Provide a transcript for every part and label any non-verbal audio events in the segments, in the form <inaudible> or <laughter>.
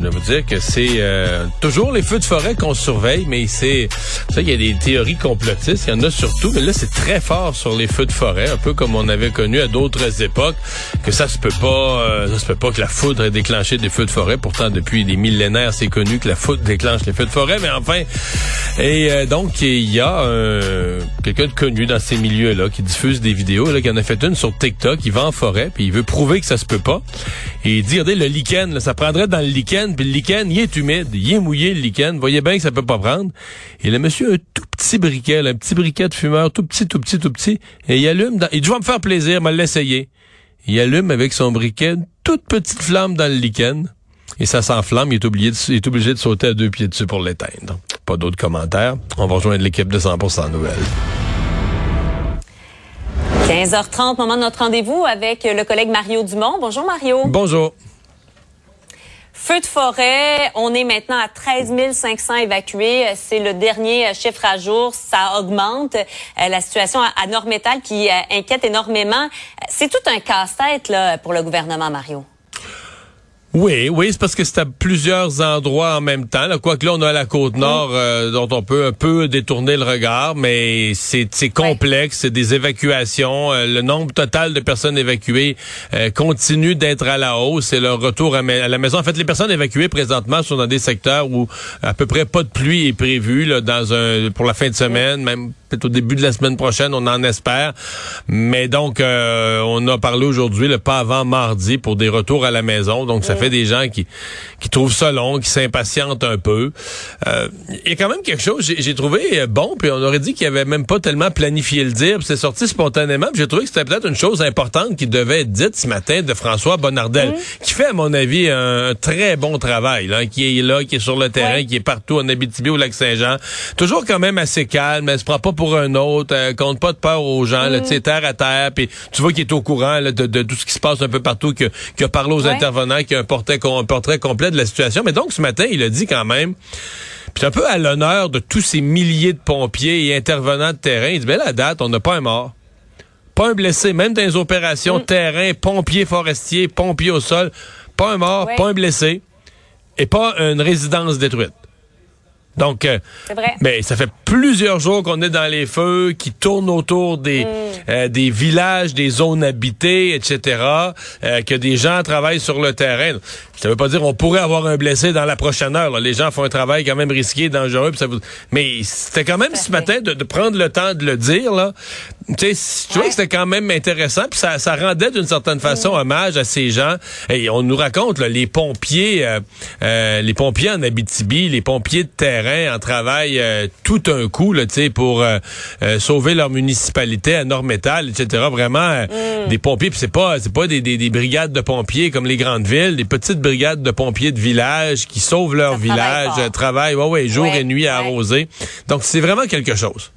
Veux vous dire que c'est euh, toujours les feux de forêt qu'on surveille, mais c'est ça, il y a des théories complotistes, il y en a surtout, mais là c'est très fort sur les feux de forêt, un peu comme on avait connu à d'autres époques, que ça se peut pas, euh, ça se peut pas que la foudre ait déclenché des feux de forêt. Pourtant depuis des millénaires, c'est connu que la foudre déclenche les feux de forêt, mais enfin, et euh, donc il y a quelqu'un de connu dans ces milieux-là qui diffuse des vidéos, là, qui en a fait une sur TikTok, il va en forêt, puis il veut prouver que ça se peut pas, et il dit, regardez le lichen, là, ça prendrait dans le lichen puis le lichen, il est humide, il est mouillé le lichen, voyez bien que ça peut pas prendre. Et le monsieur a un tout petit briquet, un petit briquet de fumeur, tout petit, tout petit, tout petit, et il allume, dans, il dit, je me faire plaisir, m'a l'essayer. Il allume avec son briquet une toute petite flamme dans le lichen, et ça s'enflamme, il est obligé, de, il est obligé de sauter à deux pieds dessus pour l'éteindre. Pas d'autres commentaires. On va rejoindre l'équipe de 100% Nouvelles. 15h30, moment de notre rendez-vous avec le collègue Mario Dumont. Bonjour Mario. Bonjour. Feu de forêt, on est maintenant à 13 500 évacués. C'est le dernier chiffre à jour. Ça augmente. Euh, la situation à Nord-Métal qui euh, inquiète énormément. C'est tout un casse-tête pour le gouvernement, Mario. Oui, oui, c'est parce que c'est à plusieurs endroits en même temps. Quoique là, on a la côte nord euh, dont on peut un peu détourner le regard, mais c'est complexe, c'est des évacuations. Euh, le nombre total de personnes évacuées euh, continue d'être à la hausse. C'est leur retour à, la maison. En fait, les personnes évacuées présentement sont dans des secteurs où à peu près pas de pluie est prévue là, dans un pour la fin de semaine, même peut-être au début de la semaine prochaine, on en espère. Mais donc, on a parlé aujourd'hui, le pas avant mardi, pour des retours à la maison. Donc, ça fait des gens qui, qui trouvent ça long, qui s'impatientent un peu. Euh, il y a quand même quelque chose, j'ai trouvé bon, puis on aurait dit qu'il avait même pas tellement planifié le dire, puis c'est sorti spontanément, j'ai trouvé que c'était peut-être une chose importante qui devait être dite ce matin de François Bonnardel, qui fait, à mon avis, un très bon travail, là, qui est là, qui est sur le terrain, qui est partout en Abitibi au Lac-Saint-Jean. Toujours quand même assez calme, elle se prend pas pour un autre, elle compte pas de peur aux gens, là, tu sais, terre à terre, puis tu vois qu'il est au courant de, de, tout ce qui se passe un peu partout, qu'il a parlé aux intervenants, qu'il a un portrait, un portrait complet de la situation. Mais donc, ce matin, il a dit quand même, puis un peu à l'honneur de tous ces milliers de pompiers et intervenants de terrain, il dit, ben la date, on n'a pas un mort. Pas un blessé, même dans les opérations mm. terrain, pompiers forestiers, pompiers au sol, pas un mort, pas un blessé, et pas une résidence détruite. Donc, euh, mais ça fait plusieurs jours qu'on est dans les feux, qui tournent autour des mm. euh, des villages, des zones habitées, etc. Euh, que des gens travaillent sur le terrain. Ça veut pas dire on pourrait avoir un blessé dans la prochaine heure. Les gens font un travail quand même risqué, dangereux. Ça Mais c'était quand même ce matin de, prendre le temps de le dire. Là. Tu sais, trouvais que c'était quand même intéressant. Puis ça, ça rendait d'une certaine façon mm. hommage à ces gens. Et on nous raconte là, les pompiers, les pompiers en Abitibi, les pompiers de terre en travail euh, tout un coup là, pour euh, euh, sauver leur municipalité à Nord-Métal, etc. Vraiment mm. des pompiers, puis c'est pas c'est pas des, des, brigades de pompiers comme les grandes villes, des petites brigades de pompiers de village qui sauvent leur village, travaillent ouais, ouais, jour et nuit à arroser. Donc c'est vraiment quelque chose.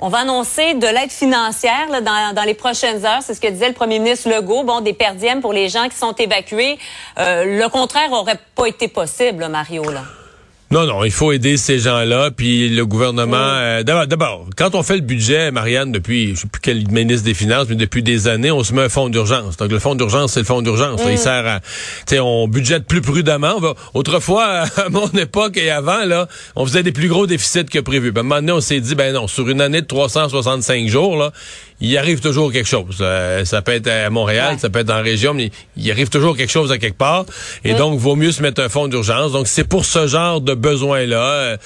On va annoncer de l'aide financière dans, dans, les prochaines heures. C'est ce que disait le premier ministre Legault. Bon, des perdièmes pour les gens qui sont évacués. le contraire aurait pas été possible, Mario. Là. Non, non, il faut aider ces gens-là. Puis le gouvernement, euh, d'abord, quand on fait le budget, Marianne, depuis, je sais plus quel ministre des Finances, mais depuis des années, on se met un fonds d'urgence. Donc le fonds d'urgence, c'est le fonds d'urgence. Il sert à, tu sais, on budgète plus prudemment. autrefois, <laughs> à mon époque et avant, là, on faisait des plus gros déficits que prévu. Ben, à un moment donné, on s'est dit, ben non, sur une année de 365 jours, là, il arrive toujours quelque chose. Euh, ça peut être à Montréal, ça peut être en région, mais il arrive toujours quelque chose à quelque part. Et donc, vaut mieux se mettre un fonds d'urgence. Donc, c'est pour ce genre de besoin-là. Euh,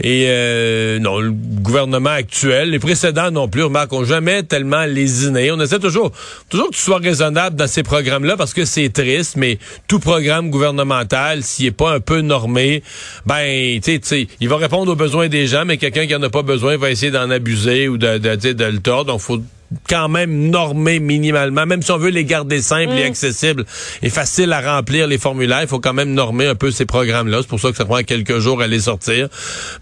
et euh, non, le gouvernement actuel, les précédents non plus, remarque, ont jamais tellement lésiné. On essaie toujours, toujours que tu sois raisonnable dans ces programmes-là parce que c'est triste, mais tout programme gouvernemental, s'il est pas un peu normé, ben, tu sais, il va répondre aux besoins des gens, mais quelqu'un qui en a pas besoin va essayer d'en abuser ou de, de, de, de le tordre. Donc, faut quand même normés minimalement, même si on veut les garder simples et mm. accessibles et faciles à remplir les formulaires, il faut quand même normer un peu ces programmes-là. C'est pour ça que ça prend quelques jours à les sortir,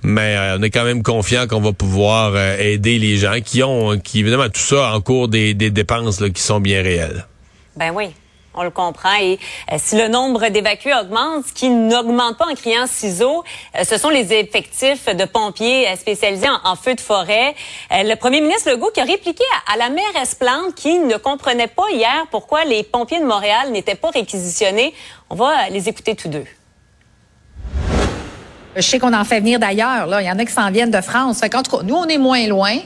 mais euh, on est quand même confiant qu'on va pouvoir euh, aider les gens qui ont, qui évidemment tout ça en cours des, des dépenses là, qui sont bien réelles. Ben oui. On le comprend. Et euh, si le nombre d'évacués augmente, ce qui n'augmente pas en criant ciseaux, euh, ce sont les effectifs de pompiers euh, spécialisés en, feu de forêt. le premier ministre Legault qui a répliqué à, la mairesse Plante qui ne comprenait pas hier pourquoi les pompiers de Montréal n'étaient pas réquisitionnés. On va les écouter tous deux. Je sais qu'on en fait venir d'ailleurs. Il y en a qui s'en viennent de France. En nous, on est moins loin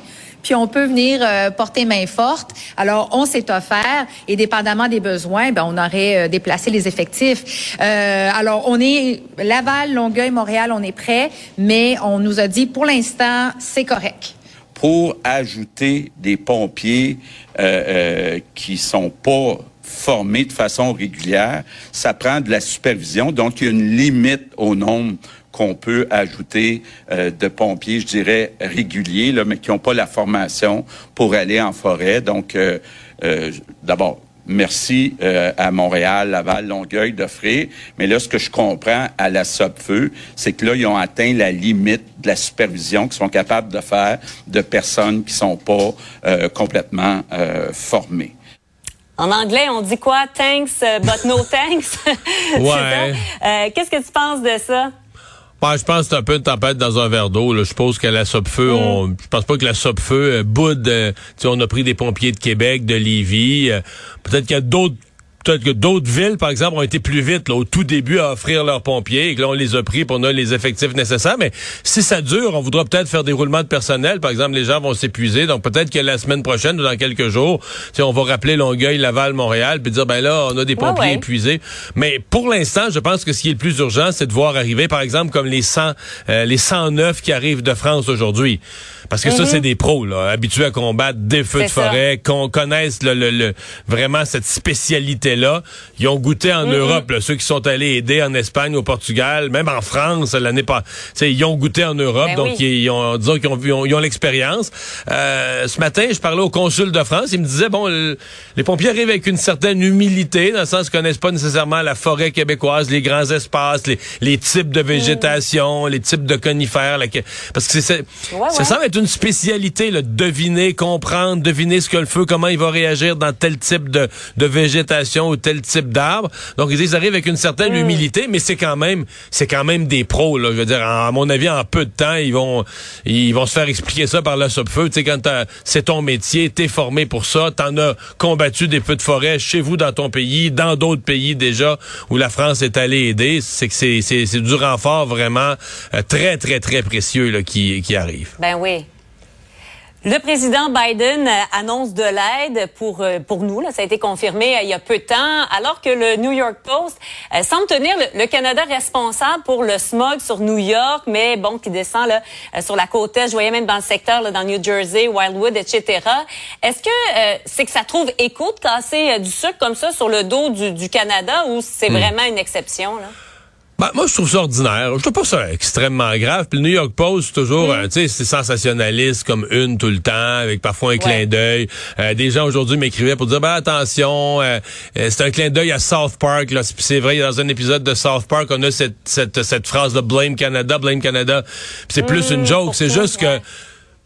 puis on peut venir euh, porter main forte. Alors, on s'est offert et dépendamment des besoins, ben, on aurait euh, déplacé les effectifs. Euh, alors, on est Laval, Longueuil, Montréal, on est prêt, mais on nous a dit pour l'instant, c'est correct. Pour ajouter des pompiers qui sont pas formés de façon régulière, ça prend de la supervision. Donc, il y a une limite au nombre qu'on peut ajouter euh, de pompiers, je dirais, réguliers, là, mais qui n'ont pas la formation pour aller en forêt. Donc, euh, euh, d'abord, merci à Montréal, Laval, Longueuil d'offrir. Mais là, ce que je comprends à la SOPFEU, c'est que là, ils ont atteint la limite de la supervision qu'ils sont capables de faire de personnes qui sont pas complètement formées. En anglais, on dit quoi? Thanks, but no thanks. <laughs> ouais. Qu'est-ce que tu penses de ça? Je pense que c'est un peu une tempête dans un verre d'eau. Je suppose que la Sopfeu, mm. on, je pense pas que la Sopfeu euh, boude. Euh, on a pris des pompiers de Québec, de Lévis. Euh, peut-être qu'il y a d'autres peut-être que d'autres villes, par exemple, ont été plus vite là, au tout début à offrir leurs pompiers et que là, on les a pris pour on a les effectifs nécessaires. Mais si ça dure, on voudra peut-être faire des roulements de personnel. Par exemple, les gens vont s'épuiser. Donc peut-être que la semaine prochaine ou dans quelques jours, on va rappeler Longueuil, Laval, Montréal, puis dire ben là, on a des pompiers épuisés. Mais pour l'instant, je pense que ce qui est le plus urgent, c'est de voir arriver, par exemple, comme les 100, euh, les 109 qui arrivent de France aujourd'hui. Parce que ça, mhm. c'est des pros, là, habitués à combattre des feux de forêt, qu'on connaisse le, le, vraiment cette Ils ont goûté en mhm. Europe, ceux qui sont allés aider en Espagne, au Portugal, même en France l'année pas. Ils ont goûté en Europe, ben donc ils, ont, disons qu'ils ont, ils ont, l'expérience. Euh, ce matin, je parlais au consul de France, il me disait bon, les pompiers arrivent avec une certaine humilité, dans le sens qu'ils connaissent pas nécessairement la forêt québécoise, les grands espaces, les, types de végétation, les types de conifères, parce que c'est ça semble être une spécialité, là, deviner, comprendre, deviner ce que le feu, comment il va réagir dans tel type de, de végétation ou tel type d'arbre. Donc ils arrivent avec une certaine mm. humilité, mais c'est quand même c'est quand même des pros. Là, je veux dire, à mon avis, en peu de temps, ils vont ils vont se faire expliquer ça par la feu. Tu sais, quand c'est ton métier, t'es formé pour ça, t'en as combattu des feux de forêt chez vous dans ton pays, dans d'autres pays déjà où la France est allée aider. C'est que c'est c'est du renfort vraiment euh, très très très précieux là, qui qui arrive. Ben oui. Le président Biden euh, annonce de l'aide pour euh, pour nous. Là, ça a été confirmé euh, il y a peu de temps, alors que le New York Post semble tenir le, Canada responsable pour le smog sur New York, mais bon, qui descend là sur la côte est. Je voyais même dans le secteur, là, dans New Jersey, Wildwood, etc. Est-ce que c'est que ça trouve écho de casser du sucre comme ça sur le dos du, du Canada ou c'est hmm. vraiment une exception là? Ben, moi, je trouve ça ordinaire. Je trouve pas ça extrêmement grave. Puis le New York Post, toujours, mm. euh, tu sais, c'est sensationnaliste comme une tout le temps, avec parfois un clin d'œil. Euh, des gens aujourd'hui m'écrivaient pour dire, ben attention, euh, c'est un clin d'œil à South Park. Là, c'est vrai, dans un épisode de South Park, on a cette cette, cette phrase de Blame Canada, Blame Canada. c'est plus une mm, joke. C'est juste que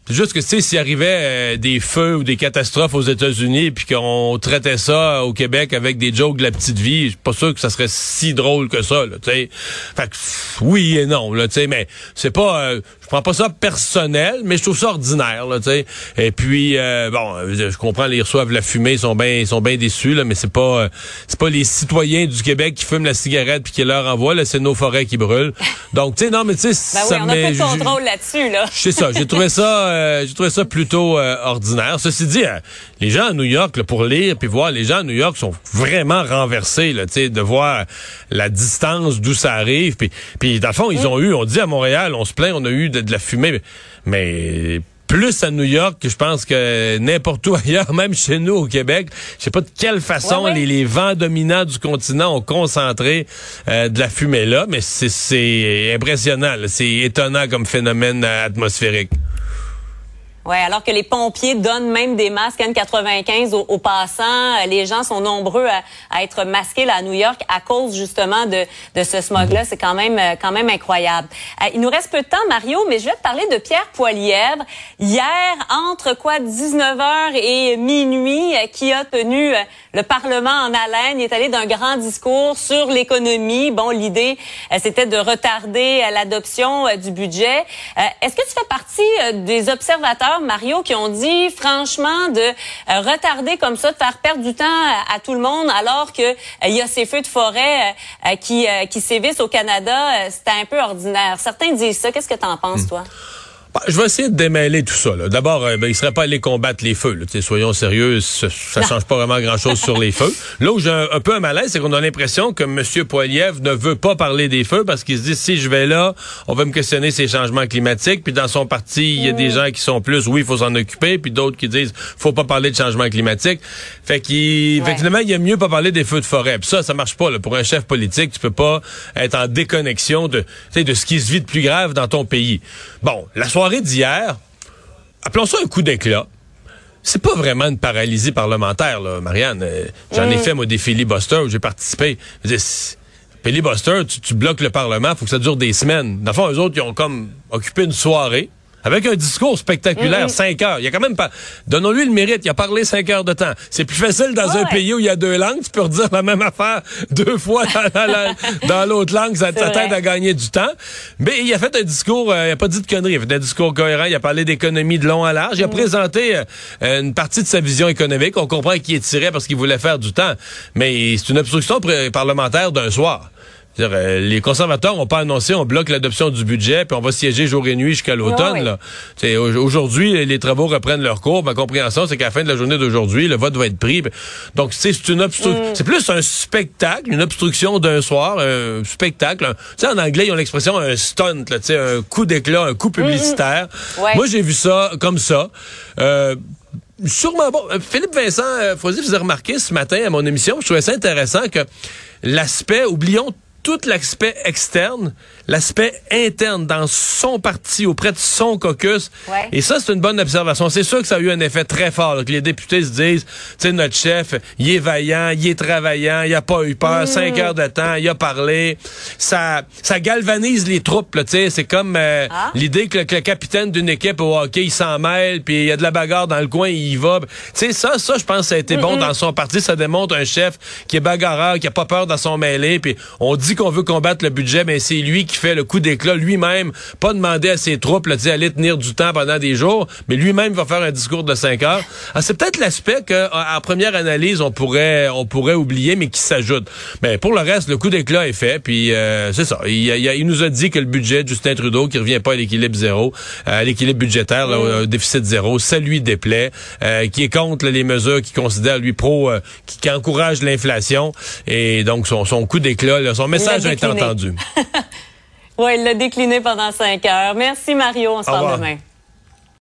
c'est juste que, tu sais, s'il arrivait euh, des feux ou des catastrophes aux États-Unis, puis qu'on traitait ça au Québec avec des jokes de la petite vie, je suis pas sûr que ça serait si drôle que ça, tu sais. Fait que, oui et non, là, tu sais, mais c'est pas... Euh, je prends pas ça personnel, mais je trouve ça ordinaire, là, tu sais. Et puis, euh, bon, je comprends, ils reçoivent la fumée, ils sont bien ils sont bien déçus, là, mais c'est pas c'est pas les citoyens du Québec qui fument la cigarette puis qui leur envoient, là, c'est nos forêts qui brûlent. Donc, tu sais, non, mais tu sais, ben ça oui, on a pas de contrôle là-dessus, là. C'est ça, j'ai trouvé ça... <laughs> Euh, j'ai trouvé ça plutôt euh, ordinaire. Ceci dit, euh, les gens à New York, pour lire puis voir, les gens à New York sont vraiment renversés, là, de voir la distance d'où ça arrive. Puis, puis dans le fond, ils ont eu, on dit à Montréal, on se plaint, on a eu de, la fumée, mais plus à New York que je pense que n'importe où <laughs> ailleurs, même chez nous au Québec. Je sais pas de quelle façon Les, vents dominants du continent ont concentré de la fumée là, mais c'est impressionnant, c'est étonnant comme phénomène atmosphérique. Oui, alors que les pompiers donnent même des masques N95 aux, passants. Euh, les gens sont nombreux à, être masqués là, à New York à cause justement de, de ce smog-là. C'est quand même euh, quand même incroyable. Euh, il nous reste peu de temps, Mario, mais je vais te parler de Pierre Poilièvre. Hier, entre quoi 19h et minuit, qui a tenu le Parlement en haleine. Il est allé d'un grand discours sur l'économie. Bon, l'idée, c'était de retarder l'adoption du budget. Est-ce que tu fais partie des observateurs Mario, qui ont dit franchement de euh, retarder comme ça, de faire perdre du temps à, tout le monde, alors que euh, il y a ces feux de forêt euh, qui qui sévissent au Canada, c'était un peu ordinaire. Certains disent ça. Qu'est-ce que tu en penses, hmm. toi? Bah, je vais essayer de démêler tout ça. D'abord, euh, ben, il serait pas allé combattre les feux. Là. Soyons sérieux, ça, ça change pas vraiment grand-chose sur les <laughs> feux. Là où j'ai un, peu un malaise, c'est qu'on a l'impression que M. Poiliev ne veut pas parler des feux parce qu'il se dit, si je vais là, on va me questionner ces changements climatiques. Puis dans son parti, il y a des mm. gens qui sont plus, oui, il faut s'en occuper, puis d'autres qui disent, faut pas parler de changement climatique. Fait qu'il, finalement, il y a mieux pas parler des feux de forêt. Puis ça, ça marche pas. Là. Pour un chef politique, tu peux pas être en déconnexion de, de ce qui se vit de plus grave dans ton pays. Bon, la soirée d'hier, appelons ça un coup d'éclat. C'est pas vraiment une paralysie parlementaire, là, Marianne. Euh, j'en ai mm. fait, moi, des filibusters où j'ai participé. Filibuster, tu, tu bloques le Parlement, faut que ça dure des semaines. Dans le fond, eux autres, ils ont comme occupé une soirée avec un discours spectaculaire, cinq heures. Il y a quand même pas. Donnons-lui le mérite. Il a parlé cinq heures de temps. C'est plus facile dans un pays où il y a deux langues. Tu peux redire la même affaire deux fois dans, l'autre langue. Ça t'aide à gagner du temps. Mais il a fait un discours. Euh, il a pas dit de conneries. Il a fait un discours cohérent. Il a parlé d'économie de long à large. Il a mm. présenté euh, une partie de sa vision économique. On comprend qu'il est tiré parce qu'il voulait faire du temps. Mais c'est une obstruction parlementaire d'un soir. Euh, les conservateurs n'ont pas annoncé on bloque l'adoption du budget puis on va siéger jour et nuit jusqu'à l'automne. Aujourd'hui, les travaux reprennent leur cours. Ma compréhension, c'est qu'à la fin de la journée d'aujourd'hui, le vote va être pris. Donc, c'est une obstruction. Mm. C'est plus un spectacle, une obstruction d'un soir, un spectacle. Tu sais, en anglais, ils ont l'expression un stunt, là, un coup d'éclat, un coup publicitaire. Mm-hmm. Moi, j'ai vu ça comme ça. Euh, sûrement bon. Euh, Philippe Vincent euh, vous faisait remarquer ce matin à mon émission, je trouvais ça intéressant que l'aspect, oublions tout l'aspect externe, l'aspect interne dans son parti, auprès de son caucus. Et ça, c'est une bonne observation. C'est sûr que ça a eu un effet très fort, que les députés se disent, tu sais, notre chef, il est vaillant, il est travaillant, il a pas eu peur, mm. cinq heures de temps, il a parlé. Ça, ça galvanise les troupes, tu sais. C'est comme euh, ah. l'idée que, le capitaine d'une équipe au hockey, il s'en mêle, puis il y a de la bagarre dans le coin, il y va. Tu sais, ça, ça, je pense, ça a été bon dans son parti. Ça démontre un chef qui est bagarreur, qui a pas peur dans son mêlé, puis on dit qu'on veut combattre le budget, mais c'est lui qui fait le coup d'éclat lui-même, pas demander à ses troupes d'aller tenir du temps pendant des jours, mais lui-même va faire un discours de cinq heures. Ah, c'est peut-être l'aspect que, en première analyse, on pourrait, on pourrait oublier, mais qui s'ajoute. Mais pour le reste, le coup d'éclat est fait, puis euh, c'est ça. Il, il, nous a dit que le budget de Justin Trudeau, qui revient pas à l'équilibre zéro, euh, à l'équilibre budgétaire, au déficit zéro, ça lui déplaît, euh, qui est contre les mesures qu'il considère lui pro, qui, qui encourage l'inflation, et donc son, son coup d'éclat, son message a été entendu. <laughs> oui, il l'a décliné pendant cinq heures. Merci Mario, on se parle demain.